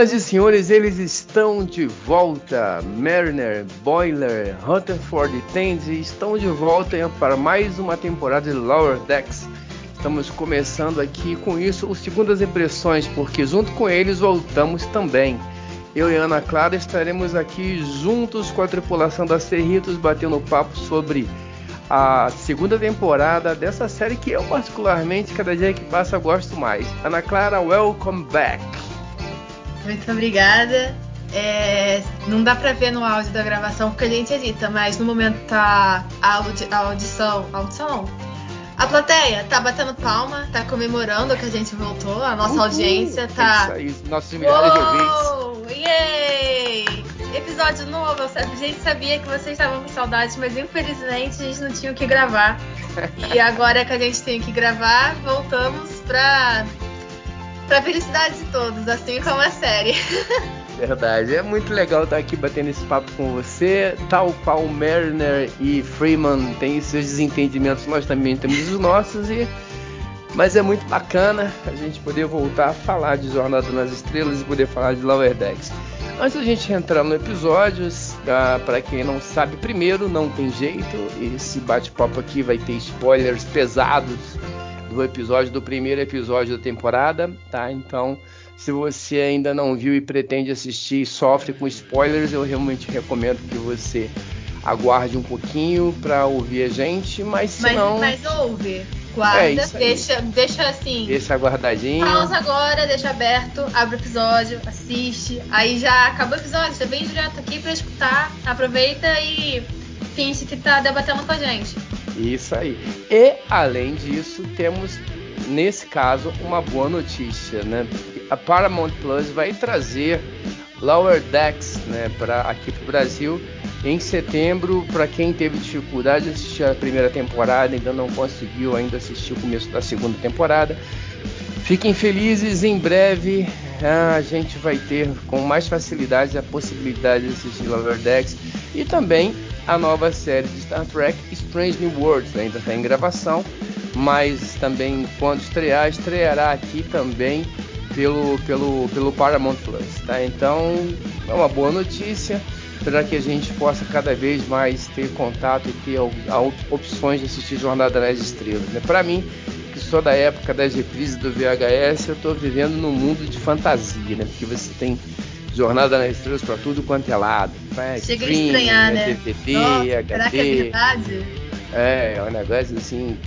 Senhoras e senhores, eles estão de volta. Mariner, Boiler, Rutherford e Tandy estão de volta para mais uma temporada de Lower Decks. Estamos começando aqui com isso o Segundas Impressões, porque junto com eles voltamos também. Eu e Ana Clara estaremos aqui juntos com a tripulação da Cerritos batendo papo sobre a segunda temporada dessa série que eu particularmente, cada dia que passa, gosto mais. Ana Clara, welcome back. Muito obrigada. É, não dá pra ver no áudio da gravação porque a gente edita, mas no momento tá a, audi a audição. A audição? A plateia tá batendo palma, tá comemorando que a gente voltou, a nossa Uhul, audiência tá. É isso aí, nossos milhares de ouvintes. Yay! Episódio novo, a gente sabia que vocês estavam com saudade, mas infelizmente a gente não tinha o que gravar. e agora que a gente tem que gravar, voltamos pra Pra felicidade de todos, assim como a série. Verdade, é muito legal estar aqui batendo esse papo com você. Tal qual Mariner e Freeman têm seus desentendimentos, nós também temos os nossos. E... Mas é muito bacana a gente poder voltar a falar de Jornada nas Estrelas e poder falar de Lower Decks. Antes da gente entrar no episódio, para quem não sabe, primeiro, não tem jeito, esse bate-papo aqui vai ter spoilers pesados do episódio do primeiro episódio da temporada, tá? Então, se você ainda não viu e pretende assistir e sofre com spoilers, eu realmente recomendo que você aguarde um pouquinho para ouvir a gente, mas se mas, não... Mas ouve, guarda, é deixa, deixa assim... Deixa aguardadinho. Pausa agora, deixa aberto, abre o episódio, assiste, aí já acabou o episódio, você vem direto aqui para escutar, aproveita e finge que tá debatendo com a gente. Isso aí. E além disso, temos nesse caso uma boa notícia, né? A Paramount Plus vai trazer Lower Decks, né, para aqui para o Brasil em setembro. Para quem teve dificuldade de assistir a primeira temporada, ainda não conseguiu ainda assistir o começo da segunda temporada, fiquem felizes. Em breve a gente vai ter com mais facilidade a possibilidade de assistir Lower Decks e também a nova série de Star Trek Strange New Worlds. Ainda está em gravação, mas também quando estrear, estreará aqui também pelo, pelo, pelo Paramount Plus. Tá? Então é uma boa notícia para que a gente possa cada vez mais ter contato e ter opções de assistir Jornada nas Estrelas. Né? Para mim, sou da época das reprises do VHS, eu estou vivendo num mundo de fantasia, né? porque você tem Jornada nas Estrelas para tudo quanto é lado. Né? Chega a estranhar, né? DVD, HD. Será que é verdade? É, é um negócio assim,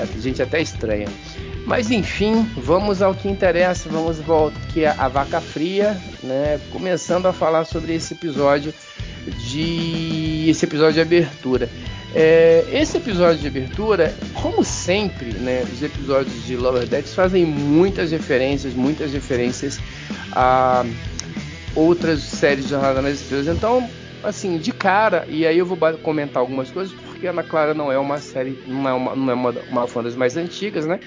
a gente até estranha. Mas enfim, vamos ao que interessa, vamos voltar aqui a vaca fria, né? Começando a falar sobre esse episódio de esse episódio de abertura. É, esse episódio de abertura, como sempre, né, os episódios de Lower Decks fazem muitas referências, muitas referências a outras séries de Jornada nas Estrelas. Então, assim, de cara, e aí eu vou comentar algumas coisas, porque Ana Clara não é uma série, não é uma, não é uma, uma fã das mais antigas, né?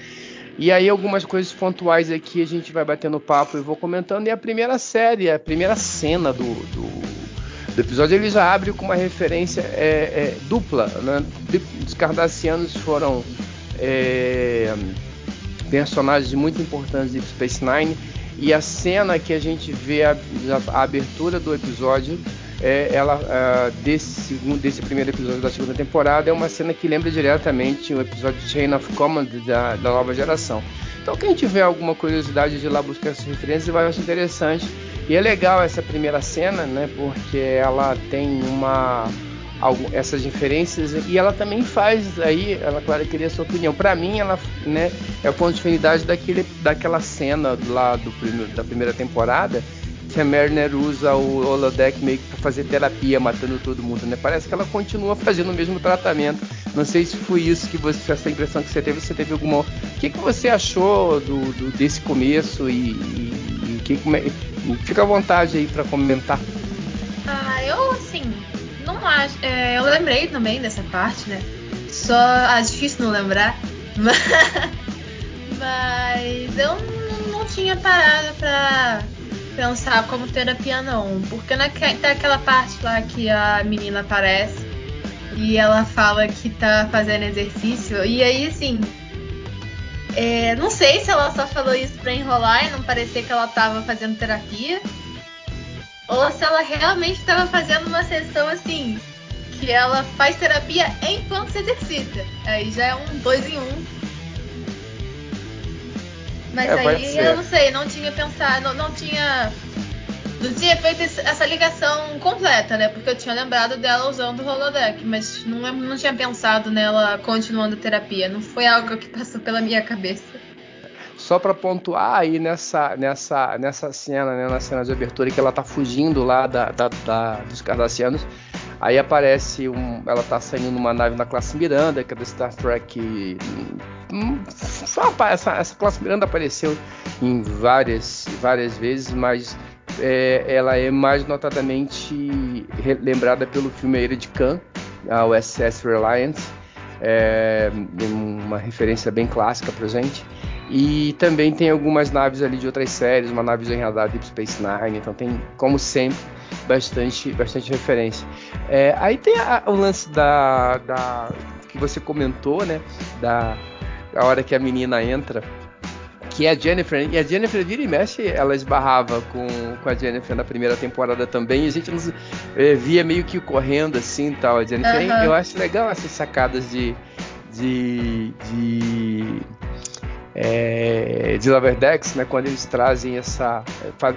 E aí algumas coisas pontuais aqui a gente vai batendo papo e vou comentando. E a primeira série, a primeira cena do, do, do episódio, ele já abre com uma referência é, é, dupla, né? Os Cardassianos foram é, personagens muito importantes de Space Nine e a cena que a gente vê a, a abertura do episódio é, ela desse, desse primeiro episódio da segunda temporada é uma cena que lembra diretamente o episódio Chain of Command da, da nova geração. Então quem tiver alguma curiosidade de ir lá buscar essas referências vai achar interessante. E é legal essa primeira cena, né? Porque ela tem uma essas diferenças e ela também faz aí, ela claro queria a sua opinião. Para mim, ela, né, é o ponto de afinidade daquele, daquela cena lá do da primeira temporada que a Mariner usa o holodeck meio que para fazer terapia, matando todo mundo, né? Parece que ela continua fazendo o mesmo tratamento Não sei se foi isso que você, essa impressão que você teve, você teve alguma. O que, que você achou do, do desse começo e, e, e que, como é... fica à vontade aí para comentar. Ah, eu assim, não acho. É, eu lembrei também dessa parte, né? Só ah, difícil não lembrar. Mas, mas eu não, tinha parado pra pensar como terapia não. Porque naque, tem aquela parte lá que a menina aparece e ela fala que tá fazendo exercício. E aí, assim. É, não sei se ela só falou isso pra enrolar e não parecer que ela tava fazendo terapia. Ou se ela realmente estava fazendo uma sessão assim, que ela faz terapia enquanto se exercita. Aí já é um dois em um. Mas É, aí eu não sei, não tinha pensado, não, não tinha. Não tinha feito esse- essa ligação completa, né? Porque eu tinha lembrado dela usando o holodeck, mas não, lem- não tinha pensado nela continuando a terapia. Não foi algo que passou pela minha cabeça. Só para pontuar aí nessa, nessa, nessa cena, né, na cena de abertura que ela tá fugindo lá da, da- da- dos Cardassianos, aí aparece um, ela tá saindo numa nave na classe Miranda, que é do Star Trek. hum, só essa, essa classe Miranda apareceu em várias, várias vezes, mas é, ela é mais notadamente lembrada pelo filme A Ilha de Khan, a USS Reliance, é, uma referência bem clássica pra gente. E também tem algumas naves ali de outras séries, uma nave em radar Deep Space Nine, então tem, como sempre, bastante, bastante referência. É, aí tem a- o lance da, da- que você comentou, né? Da a hora que a menina entra, que é a Jennifer, e a Jennifer vira e mexe, ela esbarrava com, com a Jennifer na primeira temporada também, e a gente nos, eh, via meio que correndo assim tal. A Jennifer, Aham. eu acho legal essas sacadas de. de. de é, de Lower Decks, né, quando eles trazem essa,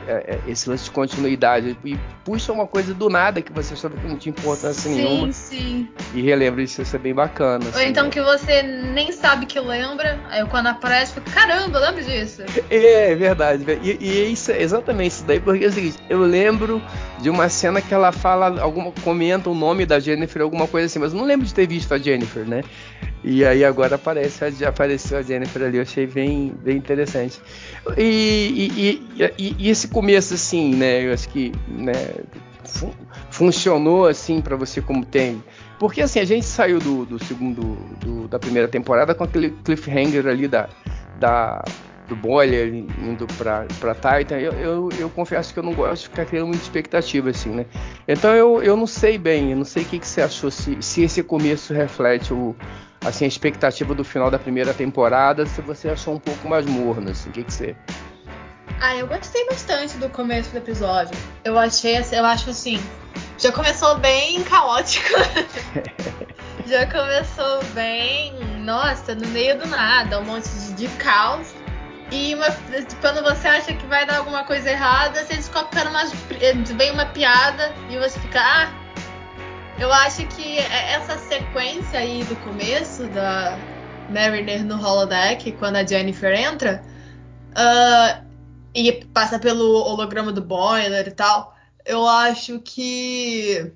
é, é, esse lance de continuidade e puxam uma coisa do nada que você achava que não tinha importância nenhuma sim. e relembra isso, isso é bem bacana. Ou assim, então né? que você nem sabe que lembra, aí quando aparece, fica, caramba, eu lembro disso. É, é verdade. E, e é isso, exatamente isso daí, porque é o seguinte, eu lembro de uma cena que ela fala, alguma, comenta o nome da Jennifer, alguma coisa assim, mas eu não lembro de ter visto a Jennifer, né? E aí agora aparece, apareceu a Jennifer ali, eu achei bem, bem interessante. E, e- e- e- esse começo, assim, né? Eu acho que né, fu- funcionou assim para você como tem. Porque assim, a gente saiu do, do segundo, do- da primeira temporada com aquele cliffhanger ali da, da, do Boiler indo pra, pra Titan, eu, eu, eu confesso que eu não gosto de ficar criando muita expectativa, assim, né? Então eu, eu não sei bem, eu não sei o que, que você achou, se, se esse começo reflete o, assim, a expectativa do final da primeira temporada, se você achou um pouco mais morno, assim, o que, que você. Ah, eu gostei bastante do começo do episódio. Eu achei, eu acho assim, já começou bem caótico. já começou bem, nossa, no meio do nada, um monte de, de caos. E uma- quando você acha que vai dar alguma coisa errada, você descobre que era uma, vem uma piada e você fica, ah, eu acho que é- essa sequência aí do começo da Mariner no holodeck, quando a Jennifer entra, ah, e passa pelo holograma do boiler e tal, eu acho que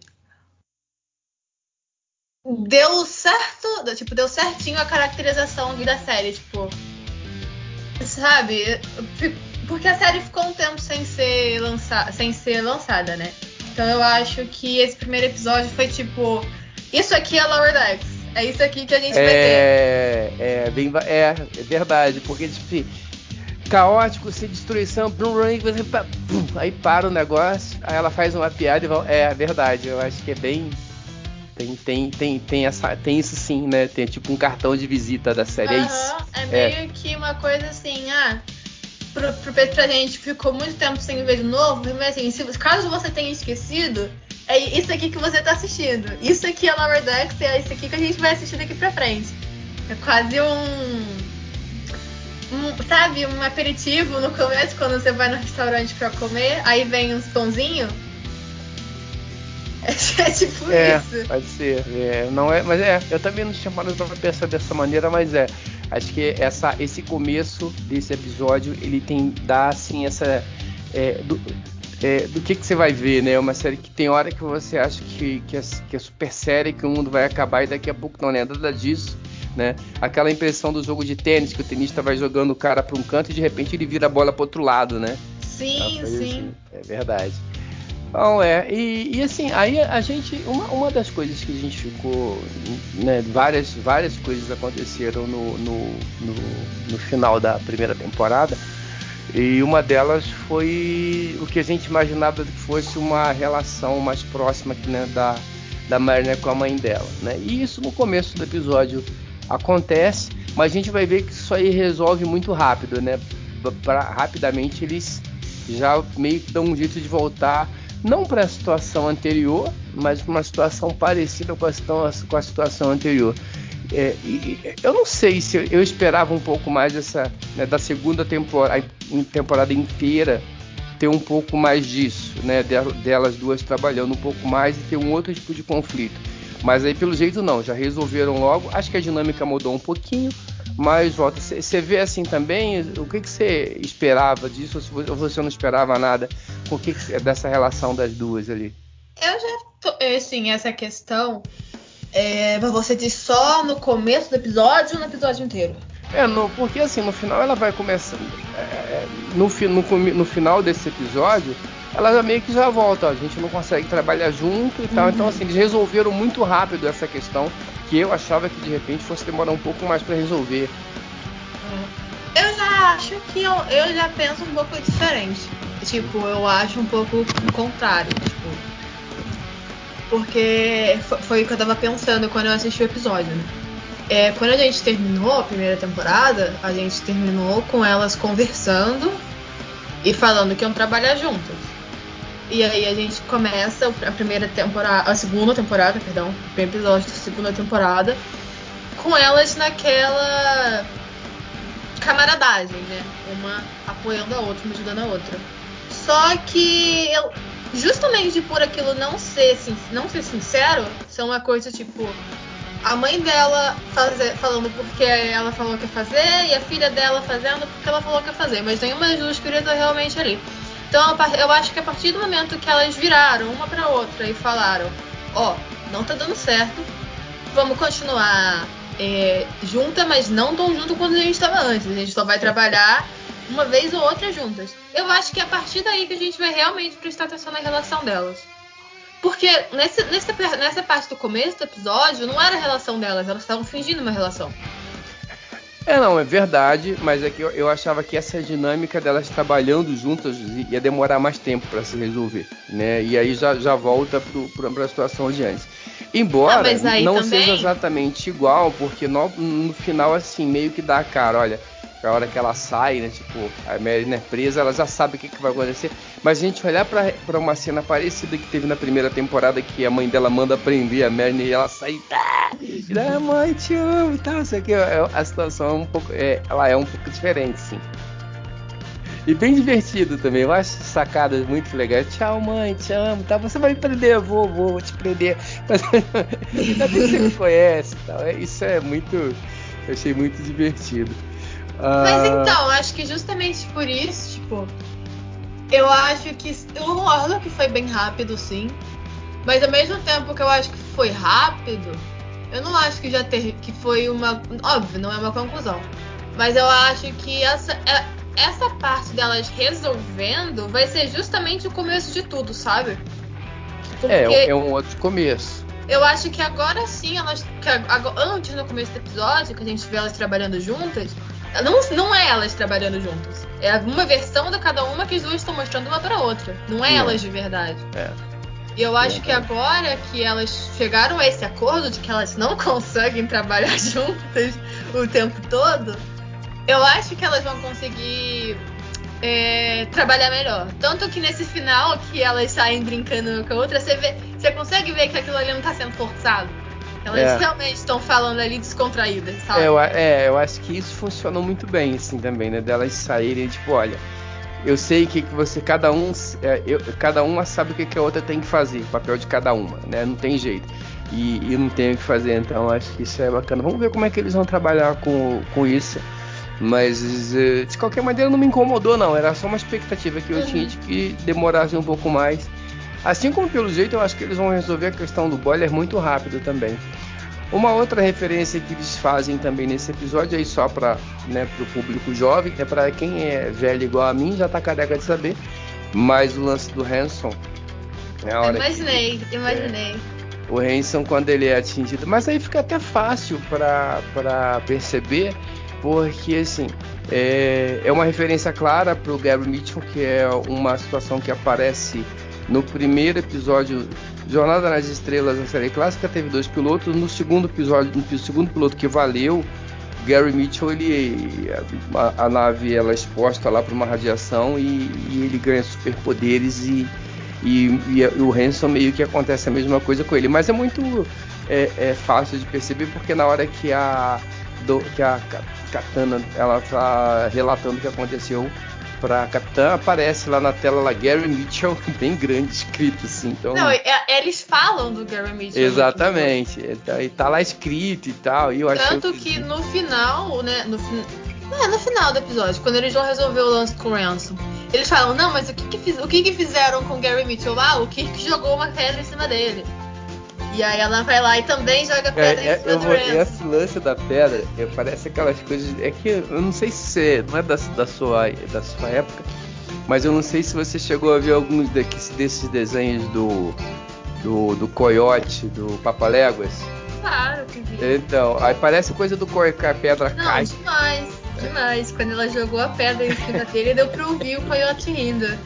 deu certo, tipo, deu certinho a caracterização da série, tipo, sabe? Porque a série ficou um tempo sem ser, lança sem ser lançada, né? Então eu acho que esse primeiro episódio foi tipo, isso aqui é Lower Decks, é isso aqui que a gente vai ter. É, é, bem, é, é verdade, porque tipo, caótico, sem destruição, blum, blum, aí para o negócio, aí ela faz uma piada e vai, é verdade, eu acho que é bem tem, tem, tem, tem, essa, tem isso sim, né? Tem tipo um cartão de visita da série, é isso. Aham, é meio que uma coisa assim, ah, pro, pro, gente ficou muito tempo sem ver de novo, mas assim, se, caso você tenha esquecido, é isso aqui que você tá assistindo. Isso aqui é Lower Decks e é isso aqui que a gente vai assistir daqui pra frente. É quase um, um, sabe, um aperitivo no começo, quando você vai no restaurante pra comer, aí vem uns pãozinhos. É, tipo É, isso. pode ser. É, não é, mas é, eu também não tinha parado pra pensar dessa maneira, mas é. Acho que essa, esse começo desse episódio, ele tem dá assim essa. é, do- é, do que, que você vai ver, né? Uma série que tem hora que você acha que, que, é, que é super séria, que o mundo vai acabar e daqui a pouco não é nada disso. Né? Aquela impressão do jogo de tênis, que o tenista vai jogando o cara para um canto e de repente ele vira a bola para outro lado, né? Sim, sim. Assim. É verdade. Bom, é, e, e, assim, aí a gente, uma, uma das coisas que a gente ficou, né, várias, várias coisas aconteceram no, no, no, no final da primeira temporada, e uma delas foi o que a gente imaginava que fosse uma relação mais próxima né, da, da Marina com a mãe dela, né, e isso no começo do episódio acontece, mas a gente vai ver que isso aí resolve muito rápido, né, pra, rapidamente eles já meio que dão um jeito de voltar não para a situação anterior, mas para uma situação parecida com a, com a situação anterior. É, e, eu não sei se eu, esperava um pouco mais dessa né, da segunda temporada, temporada inteira ter um pouco mais disso, né, delas duas trabalhando um pouco mais e ter um outro tipo de conflito. Mas aí pelo jeito não, já resolveram logo. Acho que a dinâmica mudou um pouquinho, mas volta. Você vê assim também o que você esperava disso ou você não esperava nada? O que, que dessa relação das duas ali? Eu já tô, assim essa questão é, você diz só no começo do episódio ou no episódio inteiro? É, no, porque assim, no final ela vai começar. É, é no, no, no, final desse episódio, ela já meio que já volta. A gente não consegue trabalhar junto e tal. Uhum. Então, assim, eles resolveram muito rápido essa questão que eu achava que de repente fosse demorar um pouco mais para resolver. Eu já acho que eu, eu já penso um pouco diferente. Tipo, eu acho um pouco o contrário. Tipo, porque foi o que eu tava pensando quando eu assisti o episódio, né? É, quando a gente terminou a primeira temporada, a gente terminou com elas conversando e falando que iam trabalhar juntas. E aí a gente começa a primeira temporada, a segunda temporada, perdão, o primeiro episódio da segunda temporada, com elas naquela camaradagem, né? Uma apoiando a outra, uma ajudando a outra. Só que eu, justamente por aquilo não ser, não ser sincero, são uma coisa tipo a mãe dela fazer, falando porque ela falou que ia fazer e a filha dela fazendo porque ela falou que ia fazer, mas nenhuma das duas queria estar realmente ali. Então eu acho que a partir do momento que elas viraram uma para outra e falaram, ó, oh, não tá dando certo, vamos continuar é, junta, mas não tão junto quanto a gente estava antes. A gente só vai trabalhar uma vez ou outra juntas. Eu acho que é a partir daí que a gente vai realmente prestar atenção na relação delas. Porque nesse, nessa, nessa parte do começo do episódio não era a relação delas, elas estavam fingindo uma relação. É, não, é verdade, mas é que eu, eu achava que essa dinâmica delas trabalhando juntas ia demorar mais tempo para se resolver, né? E aí já, já volta para a situação de antes. Embora ah, não também... seja exatamente igual, porque no, no final, assim, meio que dá a cara, olha, a hora que ela sai, né? Tipo, a Marina é presa, ela já sabe o que, que vai acontecer. Mas a gente olhar para uma cena parecida que teve na primeira temporada, que a mãe dela manda prender a Marina e ela sai. Tá, e ah, mãe, te amo e tal. Isso aqui, é, a situação é um pouco. É, ela é um pouco diferente, sim. E bem divertido também. Eu acho sacadas muito legais. Tchau, mãe, te amo. Tá? Você vai me prender, vou, vou, vou te prender. Mas você me conhece. Tal. É, isso é muito. Eu achei muito divertido. Mas ah. então, acho que justamente por isso, tipo, eu acho que eu concordo que foi bem rápido, sim. Mas ao mesmo tempo que eu acho que foi rápido, eu não acho que já teve que foi uma, óbvio, não é uma conclusão. Mas eu acho que essa é, essa parte delas resolvendo vai ser justamente o começo de tudo, sabe? É, Porque é, é um outro começo. Eu acho que agora sim, elas. Que antes no começo do episódio, que a gente vê elas trabalhando juntas, não, não é elas trabalhando juntas. É uma versão de cada uma que as duas estão mostrando uma para outra. Não é não. elas de verdade. É. E eu acho é que agora que elas chegaram a esse acordo de que elas não conseguem trabalhar juntas o tempo todo, eu acho que elas vão conseguir é, trabalhar melhor. Tanto que nesse final que elas saem brincando com a outra, você, vê, você consegue ver que aquilo ali não está sendo forçado. Elas é. realmente estão falando ali descontraídas, sabe? É eu, é, eu acho que isso funcionou muito bem, assim, também, né? Delas saírem, tipo, olha, eu sei que, você, cada um, é, eu, cada uma sabe o que, que a outra tem que fazer, o papel de cada uma, né? Não tem jeito. E, e não tem o que fazer, então acho que isso é bacana. Vamos ver como é que eles vão trabalhar com, com isso. Mas eh, de qualquer maneira não me incomodou não, era só uma expectativa que eu tinha de que demorasse um pouco mais. Assim como pelo jeito eu acho que eles vão resolver a questão do boiler muito rápido também. Uma outra referência que eles fazem também nesse episódio aí só para né, o público jovem, é para quem é velho igual a mim já tá careca de saber, mas o lance do Hanson é a hora imaginei, que, imaginei. É, o Hanson quando ele é atingido, mas aí fica até fácil para perceber porque assim é, é uma referência clara para o Gary Mitchell, que é uma situação que aparece no primeiro episódio Jornada nas Estrelas, a série clássica, teve dois pilotos. No segundo episódio, no segundo piloto que valeu, Gary Mitchell, ele a, a nave ela é exposta lá para uma radiação e, e, ele ganha superpoderes e, e, e, o Hanson meio que acontece a mesma coisa com ele. Mas é muito é, é fácil de perceber porque na hora que a do, que a Katana ela tá relatando o que aconteceu pra Capitã, aparece lá na tela lá Gary Mitchell, bem grande escrito assim. Então... Não, é, eles falam do Gary Mitchell. Exatamente. Tá, e tá lá escrito e tal. E eu Tanto que... que no final, né? No, é, no final do episódio, quando eles vão resolver o lance com o Ransom. Eles falam, não, mas o que que, fiz, o que que fizeram com o Gary Mitchell? Ah, o Kirk jogou uma pedra em cima dele. E aí ela vai lá e também joga pedra é, em cima é, do vou, Esse lance da pedra, é, parece aquelas coisas. É que eu não sei se não é da, da, sua, da sua época, mas eu não sei se você chegou a ver alguns daqui, desses desenhos do, do, do Coyote, do Papaléguas. Claro que vi. Então, aí parece coisa do que a pedra não, cai. Demais, demais. Quando ela jogou a pedra em cima dele, deu pra ouvir o coiote rindo.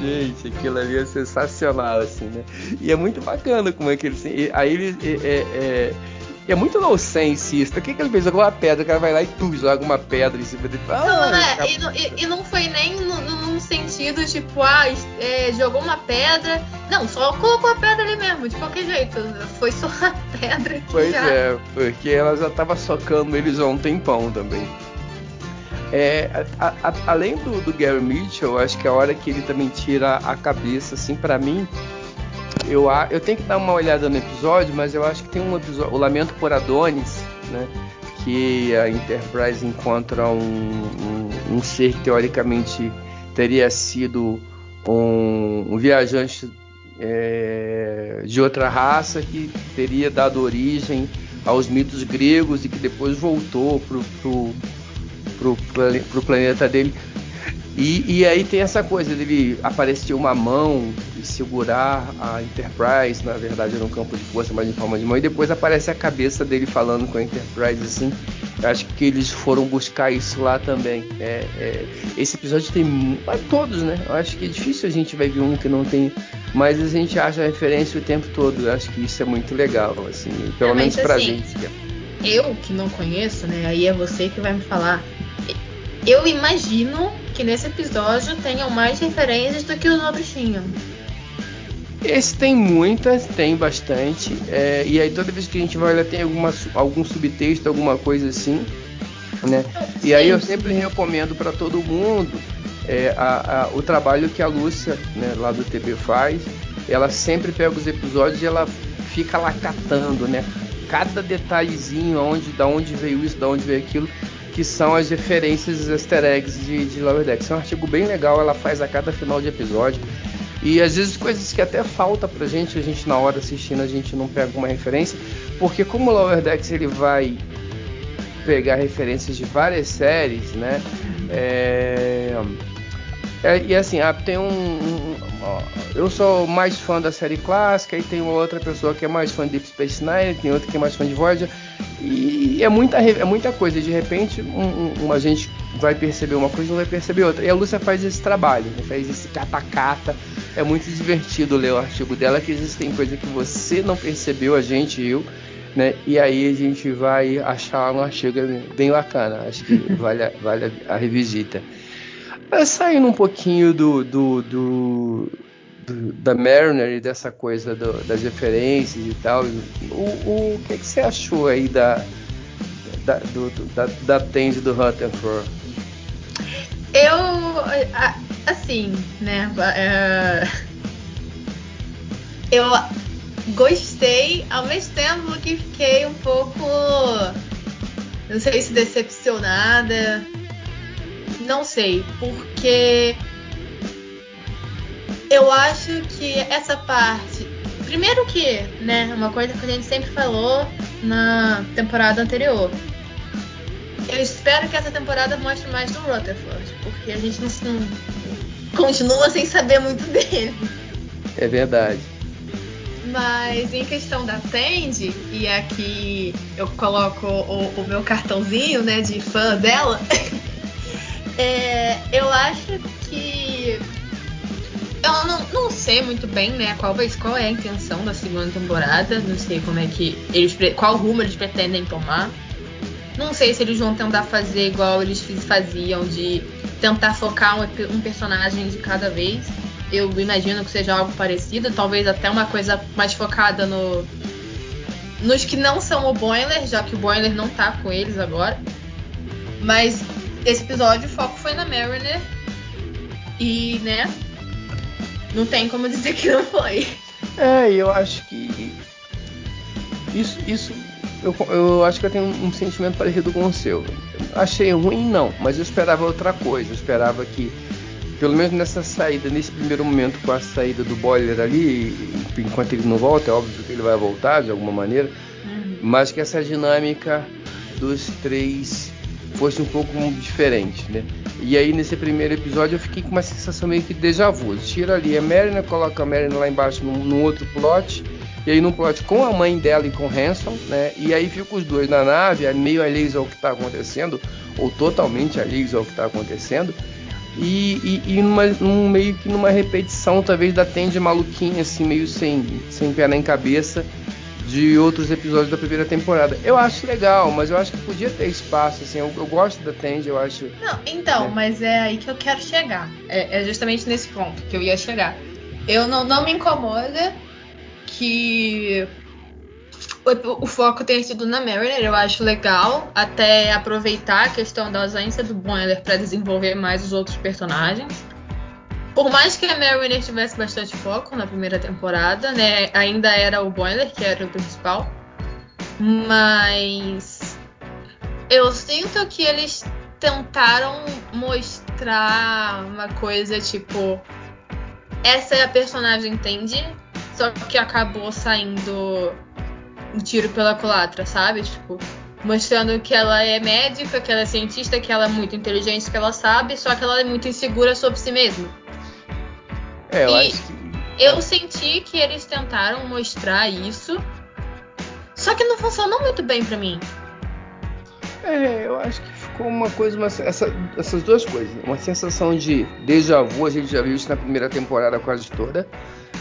Gente, aquilo ali é sensacional, assim, né? E é muito bacana como é que ele. Aí ele. É, é, é, muito nonsensista. O que, que ele fez? Jogou uma pedra, o cara vai lá e tu joga uma pedra em cima dele. Ah, não, é, e, não, e, e, não foi nem num sentido tipo, ah, é, jogou uma pedra. Não, só colocou a pedra ali mesmo, de qualquer jeito. Foi só a pedra. Pois já... é, porque ela já tava socando eles há um tempão também. É, a, a, além do, do, Gary Mitchell, acho que a hora que ele também tira a cabeça, assim, para mim, eu, eu tenho que dar uma olhada no episódio, mas eu acho que tem um episódio, o Lamento por Adonis, né? Que a Enterprise encontra um, um, um ser que teoricamente teria sido um, um viajante é, de outra raça que teria dado origem aos mitos gregos e que depois voltou pro, pro pro, pro planeta dele. E, e, aí tem essa coisa dele aparecer uma mão e segurar a Enterprise, na verdade era um campo de força, mas em forma de mão, e depois aparece a cabeça dele falando com a Enterprise assim. Acho que eles foram buscar isso lá também. É, é, esse episódio tem todos, né? Eu acho que é difícil a gente vai ver um que não tem, mas a gente acha a referência o tempo todo. Eu acho que isso é muito legal, assim, pelo é, menos pra assim, gente. Eu que não conheço, né? Aí é você que vai me falar eu imagino que nesse episódio tenham mais referências do que os outros tinham. Esse tem muitas, tem bastante. É, e aí toda vez que a gente vai olhar tem alguma, algum subtexto, alguma coisa assim. Né? E aí eu sempre recomendo para todo mundo é, a, a, o trabalho que a Lúcia, né, lá do TB faz. Ela sempre pega os episódios e ela fica lá catando, né? Cada detalhezinho, onde, da onde veio isso, da onde veio aquilo que são as referências easter eggs de, de Lower Decks. É um artigo bem legal, ela faz a cada final de episódio. E às vezes coisas que até falta pra gente, a gente na hora assistindo, a gente não pega uma referência, porque como o Lower Decks ele vai pegar referências de várias séries, né? É... É, e assim, ah, tem um, um, Eu sou mais fã da série clássica, e tem outra pessoa que é mais fã de Deep Space Nine, tem outra que é mais fã de Voyager. E é muita, é muita coisa. De repente, um, um, a gente vai perceber uma coisa e não vai perceber outra. E a Lúcia faz esse trabalho, né? faz esse cata-cata. É muito divertido ler o artigo dela, que existem coisas que você não percebeu, a gente e eu. Né? E aí a gente vai achar um artigo bem bacana. Acho que vale, a, vale a revisita. Mas saindo um pouquinho do, do, do, do da Mariner e dessa coisa do, das referências e tal, o, o que, que você achou aí da, da, do, da, da Tende do Rutherford? Eu, assim, né, é, eu gostei, ao mesmo tempo que fiquei um pouco Não sei se decepcionada. Não sei, porque eu acho que essa parte. Primeiro que, né, uma coisa que a gente sempre falou na temporada anterior. Eu espero que essa temporada mostre mais do Rutherford, porque a gente não, não continua sem saber muito dele. É verdade. Mas em questão da Tandy, e aqui eu coloco o, o meu cartãozinho né, de fã dela, é, eu acho que. Eu não, não sei muito bem né, qual, qual é a intenção da segunda temporada. Não sei como é que. eles Qual rumo eles pretendem tomar. Não sei se eles vão tentar fazer igual eles faziam, de tentar focar um, um personagem de cada vez eu imagino que seja algo parecido, talvez até uma coisa mais focada no nos que não são o Boiler, já que o Boiler não tá com eles agora. Mas esse episódio o foco foi na Mariner e, né, não tem como dizer que não foi. É, eu acho que isso, isso eu, eu acho que eu tenho um, sentimento parecido com o seu. Achei ruim, não, mas eu esperava outra coisa. Eu esperava que pelo menos nessa saída, nesse primeiro momento, com a saída do boiler ali, enquanto ele não volta, é óbvio que ele vai voltar de alguma maneira, uhum. mas que essa dinâmica dos três fosse um pouco diferente, né? E aí nesse primeiro episódio eu fiquei com uma sensação meio que de déjà vu. Tira ali a Marina, coloca a Marina lá embaixo num, num, outro plot, e aí num plot com a mãe dela e com Hanson, né? E aí ficam os dois na nave, meio alheios ao que está acontecendo, ou totalmente alheios ao que está acontecendo e, e, e numa, num, meio que numa repetição, talvez, da Tende maluquinha, assim, meio sem, sem pé nem cabeça, de outros episódios da primeira temporada. Eu acho legal, mas eu acho que podia ter espaço, assim, eu, eu gosto da Tende, eu acho. Não, então, né? mas é aí que eu quero chegar. É, é justamente nesse ponto que eu ia chegar. Eu não, não me incomoda que o, o, foco tem sido na Mariner, eu acho legal, até aproveitar a questão da ausência do Boiler para desenvolver mais os outros personagens. Por mais que a Mariner tivesse bastante foco na primeira temporada, né, ainda era o Boiler que era o principal, mas eu sinto que eles tentaram mostrar uma coisa tipo essa é a personagem Tandy, só que acabou saindo um tiro pela culatra, sabe? Tipo, mostrando que ela é médica, que ela é cientista, que ela é muito inteligente, que ela sabe, só que ela é muito insegura sobre si mesma. É, eu e acho que... Eu senti que eles tentaram mostrar isso, só que não funcionou muito bem para mim. É, eu acho que ficou uma coisa, uma, essa, essas duas coisas. Uma sensação de déjà vu, a gente já viu isso na primeira temporada quase toda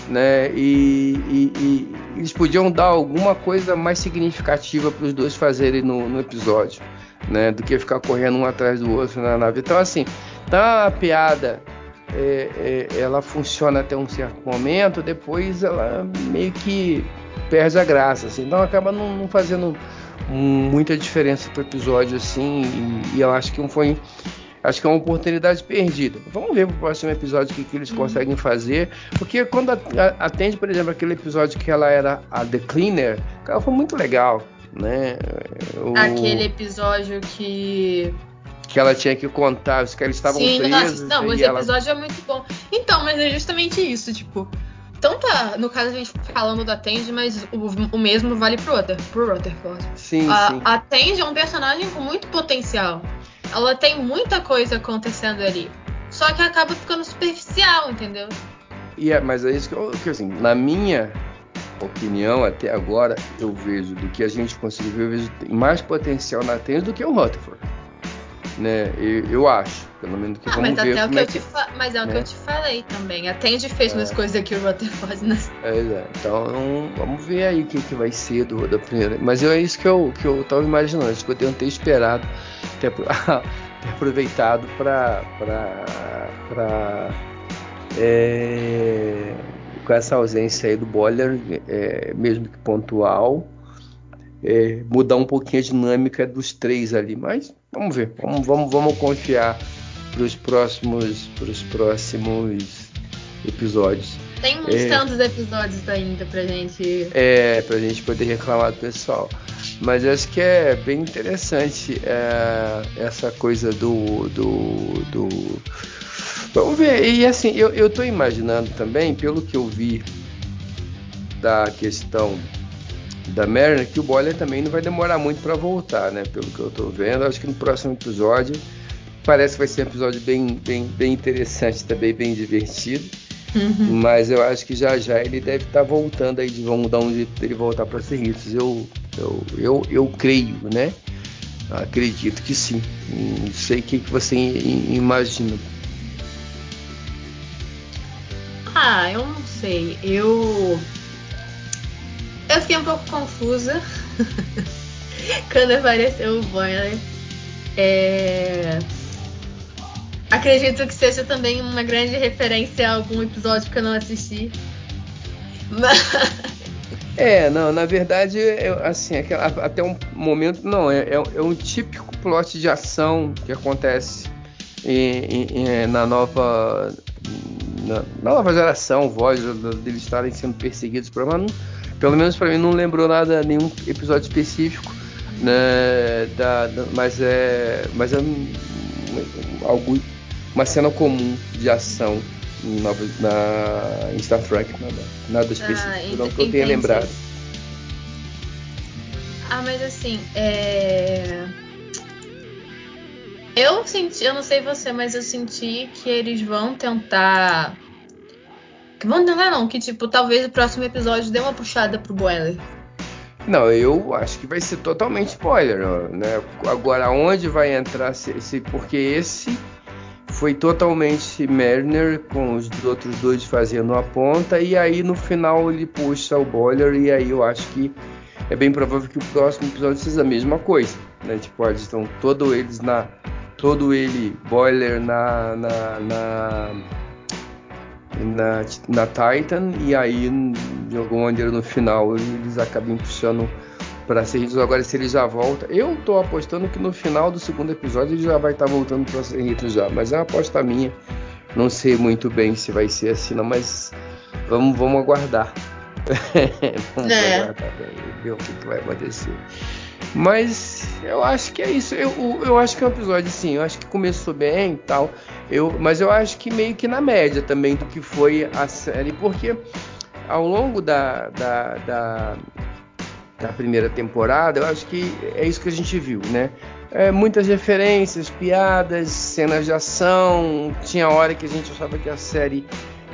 né? E, e, e, eles podiam dar alguma coisa mais significativa para os dois fazerem no, no, episódio, né? Do que ficar correndo um atrás do outro na nave. Então, assim, tá a piada. É, é, ela funciona até um certo momento, depois ela meio que perde a graça, assim, então acaba não, não fazendo muita diferença pro episódio, assim, e, e eu acho que foi acho que é uma oportunidade perdida. Vamos ver pro próximo episódio o que, que eles uhum. conseguem fazer. Porque quando atende, por exemplo, aquele episódio que ela era a The Cleaner, ela foi muito legal, né? O... Aquele episódio que que ela tinha que contar, os caras estavam Sim, presos. Nossa, não, esse ela... episódio é muito bom. Então, mas é justamente isso, tipo. Tanto a, no caso a gente falando da Tandy, mas o, o mesmo vale pro Ruther, pro Rutherford. Sim, a, sim. A Tandy é um personagem com muito potencial. Ela tem muita coisa acontecendo ali. Só que acaba ficando superficial, entendeu? E é, mas é isso que eu, que assim, na minha opinião até agora, eu vejo do que a gente conseguiu ver, eu vejo mais potencial na Tênis do que o Rutherford. Né? Eu, eu, acho, pelo menos que ah, vamos mas ver até o que, é que... Fa... Mas é o né? que eu te falei também. A Tende fez é. umas coisas que o Rutherford não. É, é. Então vamos ver aí o que, que vai ser do, da primeira. Mas é isso que eu, que eu tava imaginando, acho que eu tenho ter esperado ter, ter aproveitado para é, com essa ausência aí do boiler, é, mesmo que pontual, é, mudar um pouquinho a dinâmica dos três ali. Mas vamos ver, vamos, vamos, vamos confiar para os próximos, pros próximos episódios. Tem uns é, tantos episódios ainda pra gente. É, pra gente poder reclamar do pessoal. Mas acho que é bem interessante é, essa coisa do, do, do, Vamos ver. E assim, eu, eu tô imaginando também, pelo que eu vi da questão da Mariner, que o Boiler também não vai demorar muito para voltar, né? Pelo que eu tô vendo. Acho que no próximo episódio parece que vai ser um episódio bem, bem, bem interessante também, bem divertido. Uhum. Mas eu acho que já já ele deve estar tá voltando aí, vamos dar um jeito dele voltar para Serritos. Eu, eu, eu, eu creio, né? Acredito que sim. Não sei o que, que você imagina. Ah, eu não sei. Eu. Eu fiquei um pouco confusa quando apareceu o Boiler. É... Acredito que seja também uma grande referência a algum episódio que eu não assisti. Mas... É, não, na verdade, eu, assim, aquela, até um momento, não, é, é, é, um típico plot de ação que acontece em, na nova na, na nova geração, voz deles estarem sendo perseguidos por mas pelo menos para mim não lembrou nada, nenhum episódio específico, né, da, da, mas é, mas é um, algo, uma cena comum de ação na, na em Star Trek, nada, nada específico, ah, não que eu tenha lembrado. Ah, mas assim, é... Eu senti, eu não sei você, mas eu senti que eles vão tentar. Que vão tentar não, que tipo, talvez o próximo episódio dê uma puxada pro Boiler. Não, eu acho que vai ser totalmente spoiler, né? Agora, onde vai entrar esse. Porque esse foi totalmente Mariner com os outros dois fazendo a ponta, e aí no final ele puxa o Boiler, e aí eu acho que é bem provável que o próximo episódio seja a mesma coisa, né? Tipo, eles estão todos eles na todo ele boiler na na, na, na, na Titan e aí de alguma maneira no final eles acabam puxando para Serritos. Agora se ele já volta, eu tô apostando que no final do segundo episódio ele já vai estar tá voltando para Serritos já, mas é uma aposta minha. Não sei muito bem se vai ser assim, não, mas vamos, vamos aguardar. vamos é. aguardar ver o que, que vai acontecer. Mas eu acho que é isso. Eu, eu acho que é um episódio, sim. Eu acho que começou bem e tal. Eu, mas eu acho que meio que na média também do que foi a série. Porque ao longo da, da, da, da primeira temporada, eu acho que é isso que a gente viu, né? É, muitas referências, piadas, cenas de ação. Tinha hora que a gente achava que a série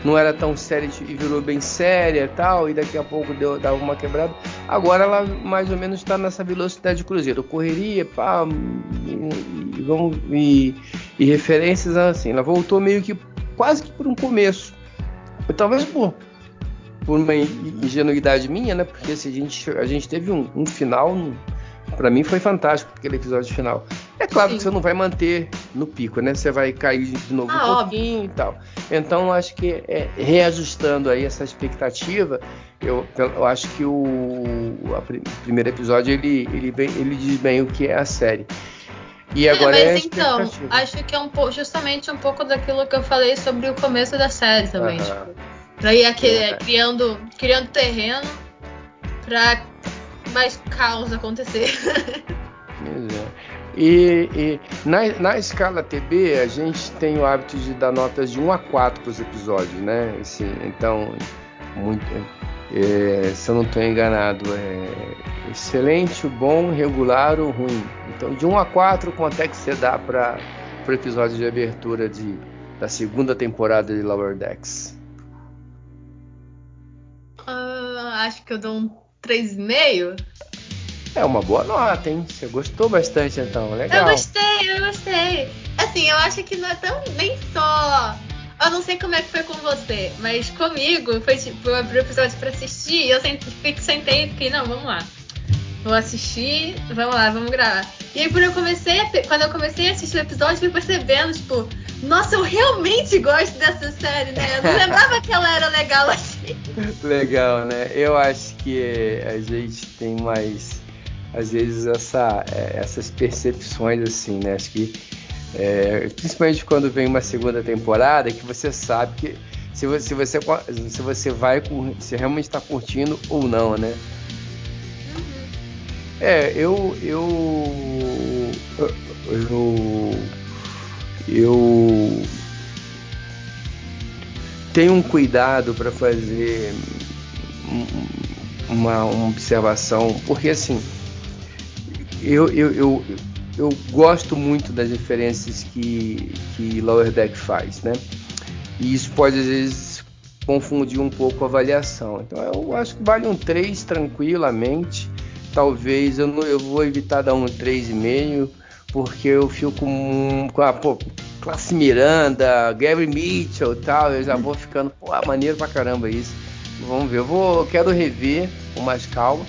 não era tão séria e virou bem séria tal, e daqui a pouco deu, dava uma quebrada. Agora ela mais ou menos está nessa velocidade de cruzeiro, correria, pá, e, e, vamos, e, e referências assim. Ela voltou meio que quase que por um começo, talvez por, por uma ingenuidade minha, né? Porque assim, a, gente, a gente teve um, um final para mim foi fantástico aquele episódio final. É claro Sim. que você não vai manter no pico, né? Você vai cair de novo ah, um pouquinho óbvio. e tal. Então acho que é, reajustando aí essa expectativa, eu, eu acho que o, o primeiro episódio ele, ele, ele diz bem o que é a série. E é, agora é, mas é então, acho que é um pouco, justamente um pouco daquilo que eu falei sobre o começo da série também. Uh -huh. tipo, pra ir aqui, é. criando, criando terreno pra mais caos acontecer. é. E, e na, na, escala TB, a gente tem o hábito de dar notas de 1 a 4 para os episódios, né? Assim, então, muito, é, se eu não estou enganado, é excelente, bom, regular ou ruim. Então, de 1 a 4, quanto é que você dá para o episódio de abertura de, da segunda temporada de Lower Decks? Uh, acho que eu dou um 3,5? É uma boa nota, hein? Você gostou bastante então, legal. Eu gostei, eu gostei. Assim, eu acho que não é tão nem só. Eu não sei como é que foi com você, mas comigo foi tipo, eu abri o episódio pra assistir e eu sentei, sentei e fiquei, não, vamos lá. Vou assistir, vamos lá, vamos gravar. E aí, quando eu comecei a, quando eu comecei a assistir o episódio, fui percebendo, tipo, nossa, eu realmente gosto dessa série, né? Eu não lembrava que ela era legal assim. Legal, né? Eu acho que a gente tem mais, às vezes, essa, é, essas percepções, assim, né? Acho que, é, principalmente quando vem uma segunda temporada, que você sabe que se você, se você, se você vai, se realmente está curtindo ou não, né? É, eu. Eu. Eu. Eu. Tenho um cuidado para fazer uma, uma, observação, porque assim. Eu, eu, eu, eu gosto muito das diferenças que, que Lower Deck faz, né? E isso pode às vezes confundir um pouco a avaliação. Então eu acho que vale um 3 tranquilamente. Talvez eu, não, eu vou evitar dar um 3,5, porque eu fico com, com a pô, classe Miranda, Gary Mitchell e tal, eu já vou ficando, pô, maneiro pra caramba isso. Vamos ver, eu vou, eu quero rever com mais calma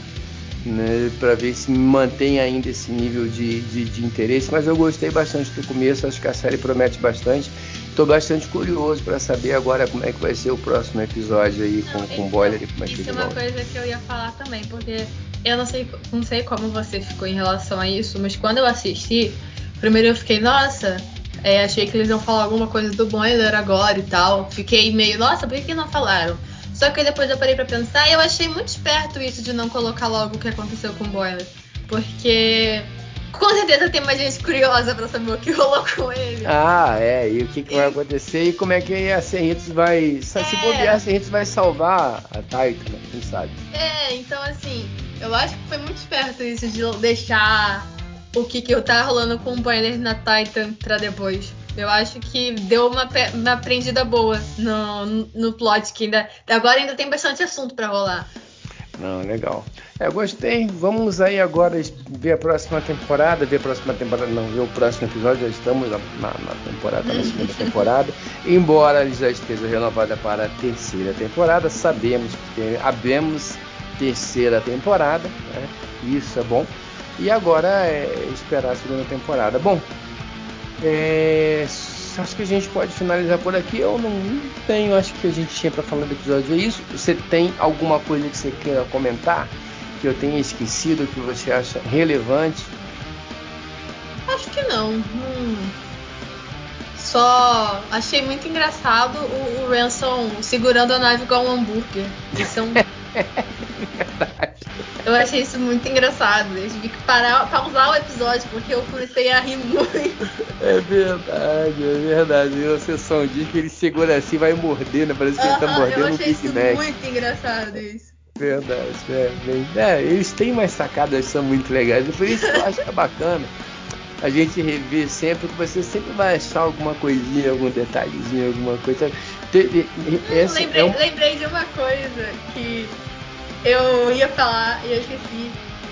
né, para ver se mantém ainda esse nível de, de, de, interesse. Mas eu gostei bastante do começo, acho que a série promete bastante. Estou bastante curioso para saber agora como é que vai ser o próximo episódio aí com, não, com o Boiler e como é que Isso é uma coisa que eu ia falar também, porque eu não sei, não sei como você ficou em relação a isso, mas quando eu assisti, primeiro eu fiquei, nossa, é, achei que eles iam falar alguma coisa do Boiler agora e tal. Fiquei meio, nossa, por que não falaram? Só que depois eu parei para pensar e eu achei muito esperto isso de não colocar logo o que aconteceu com o Boiler. Porque com certeza tem mais gente curiosa para saber o que rolou com ele. Ah, é, e o que, que vai acontecer e como é que a Serritos vai. Se é. bobear, a Serritos vai salvar a Titan, né? quem sabe? É, então assim, eu acho que foi muito esperto isso de deixar o que, que tá rolando com o Boiler na Titan pra depois. Eu acho que deu uma, uma aprendida boa no, no plot, que ainda. Agora ainda tem bastante assunto para rolar. Não, legal. É, gostei. Vamos aí agora ver a próxima temporada, ver a próxima temporada, não, ver o próximo episódio. Já estamos na, na, temporada, na segunda temporada. Embora ele já esteja renovada para a terceira temporada, sabemos que abemos terceira temporada, né? Isso é bom. E agora é esperar a segunda temporada. Bom, é, acho que a gente pode finalizar por aqui. Eu não tenho, acho que a gente tinha para falar do episódio é isso. Você tem alguma coisa que você queira comentar que eu tenha esquecido que você acha relevante? Acho que não. Hum. Só achei muito engraçado o, o Ransom segurando a nave igual um hambúrguer. Isso é um... Eu achei isso muito engraçado. Eu tive que parar, pausar o episódio porque eu comecei a rir muito. É verdade, é verdade. E a sessão diz que ele segura assim vai morder, né? Parece que uh -huh, ele tá mordendo eu achei um Big Mac. muito engraçado isso. Verdade, é, bem, é, eles têm mais sacadas que são muito legais. Por isso que eu acho que é bacana a gente rever sempre, que você sempre vai achar alguma coisinha, algum detalhezinho, alguma coisa. Hum, lembrei, é um... lembrei de uma coisa que eu ia falar e eu esqueci.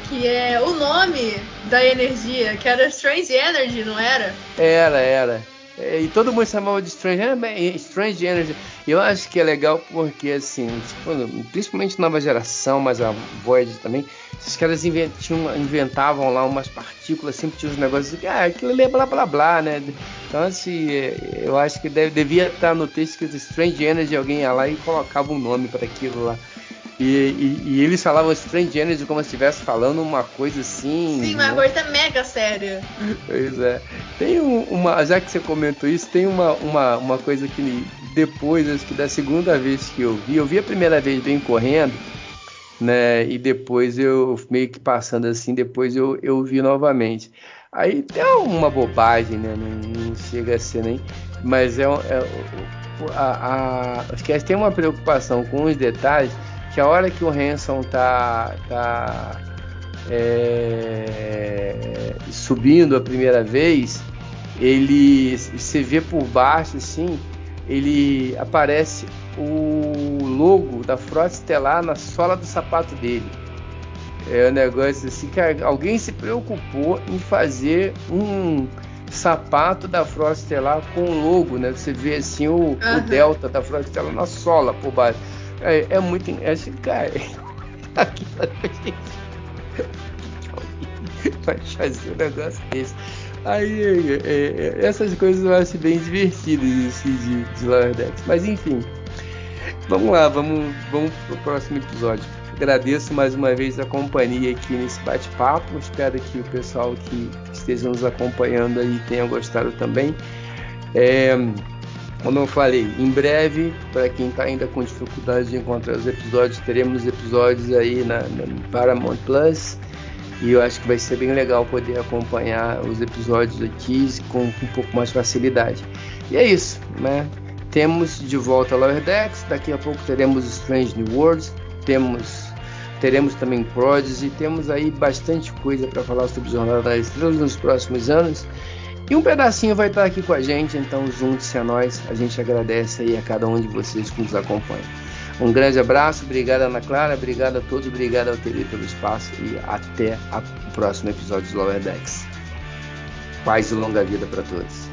Que é o nome da energia, que era Strange Energy, não era? Era, era. E todo mundo chamava de Strange, Strange Energy. Eu acho que é legal porque, assim, tipo, principalmente nova geração, mas a Void também, esses caras inventiam, inventavam lá umas partículas, sempre tinha uns negócios que, ah, aquilo é blá blá blá, né? Então, assim, é, eu acho que deve, devia estar no texto que Strange Energy, alguém ia lá e colocava um nome para aquilo lá. E, e, e, eles falavam Strange Energy como se estivesse falando uma coisa assim. Sim, uma né? coisa mega séria. Pois é. Tem uma. Já que você comentou isso, tem uma, uma, uma coisa que depois, acho que da segunda vez que eu vi, eu vi a primeira vez bem correndo, né? E depois eu meio que passando assim, depois eu, eu vi novamente. Aí tem uma bobagem, né? Não, não chega a ser nem. Mas é, é a, a, acho que tem uma preocupação com os detalhes que a hora que o Hanson tá, tá é, subindo a primeira vez, ele se vê por baixo assim, ele aparece o logo da Frota Estelar na sola do sapato dele. É um negócio assim que alguém se preocupou em fazer um sapato da Frota Estelar com o logo, né? Você vê assim o, uhum. o delta da Frota Estelar na sola por baixo. É, é muito. É assim, cara. Aqui vai fazer um negócio desse. Aí, é, é, é, essas coisas eu acho bem divertidas assim, de, de. Mas enfim, vamos lá, vamos, vamos pro próximo episódio. Agradeço mais uma vez a companhia aqui nesse bate-papo. Espero que o pessoal que esteja nos acompanhando aí tenha gostado também. É, como eu falei, em breve, para quem está ainda com dificuldade de encontrar os episódios, teremos episódios aí na, na Paramount Plus E eu acho que vai ser bem legal poder acompanhar os episódios aqui com, com um pouco mais facilidade. E é isso, né? Temos de volta Lower Decks, daqui a pouco teremos Strange New Worlds, temos teremos também Prodigy, temos aí bastante coisa para falar sobre Jornada das Estrelas nos próximos anos. E um pedacinho vai estar aqui com a gente, então junte-se a nós. A gente agradece aí a cada um de vocês que nos acompanha. Um grande abraço, obrigado Ana Clara, obrigado a todos, obrigado ao TV pelo espaço e até o próximo episódio do Lower Decks. Paz e longa vida para todos.